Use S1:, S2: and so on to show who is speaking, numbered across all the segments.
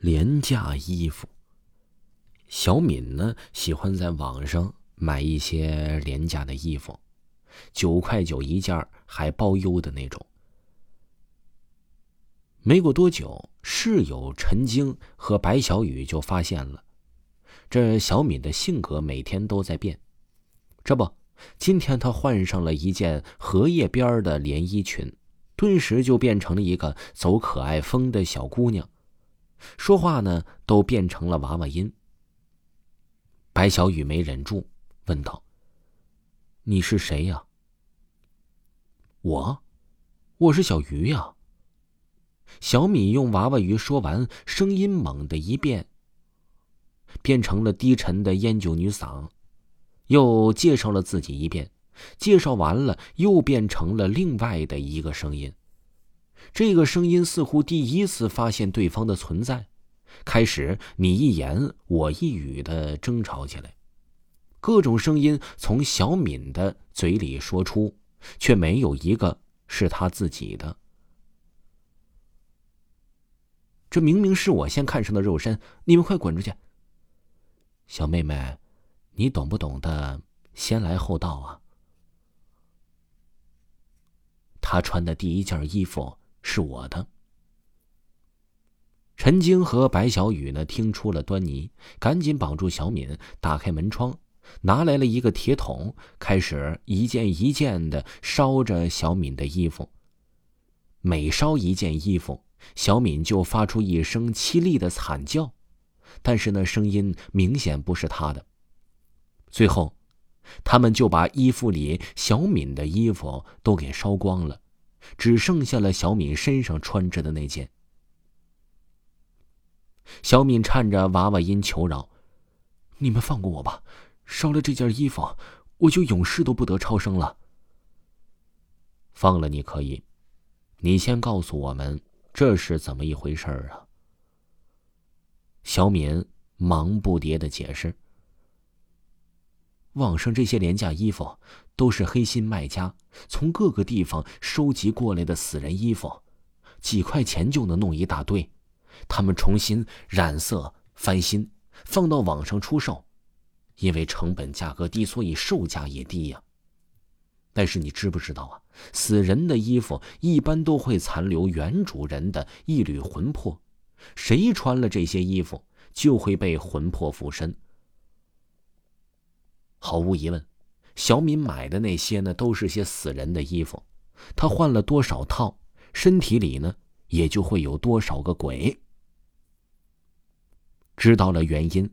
S1: 廉价衣服。小敏呢，喜欢在网上买一些廉价的衣服，九块九一件还包邮的那种。没过多久，室友陈晶和白小雨就发现了，这小敏的性格每天都在变。这不，今天她换上了一件荷叶边的连衣裙，顿时就变成了一个走可爱风的小姑娘，说话呢都变成了娃娃音。白小雨没忍住，问道：“你是谁呀？”“我，我是小鱼呀。”小米用娃娃鱼说完，声音猛地一变，变成了低沉的烟酒女嗓，又介绍了自己一遍。介绍完了，又变成了另外的一个声音。这个声音似乎第一次发现对方的存在，开始你一言我一语的争吵起来。各种声音从小敏的嘴里说出，却没有一个是他自己的。这明明是我先看上的肉身，你们快滚出去！小妹妹，你懂不懂得先来后到啊？他穿的第一件衣服是我的。陈晶和白小雨呢，听出了端倪，赶紧绑住小敏，打开门窗，拿来了一个铁桶，开始一件一件的烧着小敏的衣服。每烧一件衣服。小敏就发出一声凄厉的惨叫，但是那声音明显不是她的。最后，他们就把衣服里小敏的衣服都给烧光了，只剩下了小敏身上穿着的那件。小敏颤着娃娃音求饶：“你们放过我吧，烧了这件衣服，我就永世都不得超生了。”放了你可以，你先告诉我们。这是怎么一回事儿啊？小敏忙不迭的解释：“网上这些廉价衣服都是黑心卖家从各个地方收集过来的死人衣服，几块钱就能弄一大堆，他们重新染色翻新，放到网上出售，因为成本价格低，所以售价也低呀。”但是你知不知道啊？死人的衣服一般都会残留原主人的一缕魂魄，谁穿了这些衣服，就会被魂魄附身。毫无疑问，小敏买的那些呢，都是些死人的衣服。她换了多少套，身体里呢，也就会有多少个鬼。知道了原因，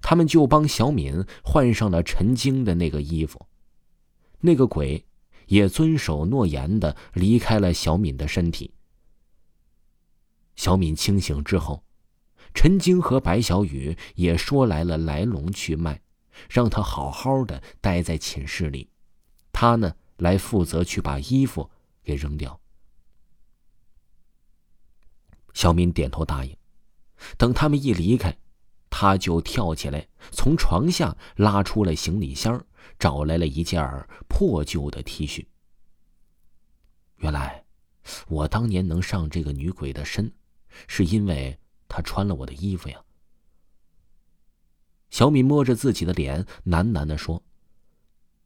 S1: 他们就帮小敏换上了陈晶的那个衣服。那个鬼也遵守诺言的离开了小敏的身体。小敏清醒之后，陈晶和白小雨也说来了来龙去脉，让他好好的待在寝室里，他呢来负责去把衣服给扔掉。小敏点头答应。等他们一离开，他就跳起来，从床下拉出了行李箱。找来了一件破旧的 T 恤。原来，我当年能上这个女鬼的身，是因为她穿了我的衣服呀。小敏摸着自己的脸，喃喃的说：“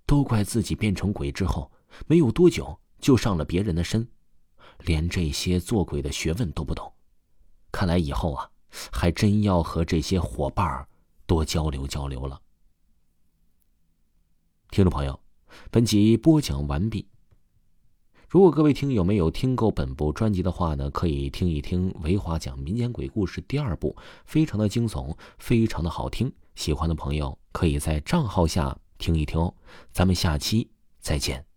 S1: 都怪自己变成鬼之后，没有多久就上了别人的身，连这些做鬼的学问都不懂。看来以后啊，还真要和这些伙伴多交流交流了。”听众朋友，本集播讲完毕。如果各位听友没有听够本部专辑的话呢，可以听一听维华讲民间鬼故事第二部，非常的惊悚，非常的好听。喜欢的朋友可以在账号下听一听哦。咱们下期再见。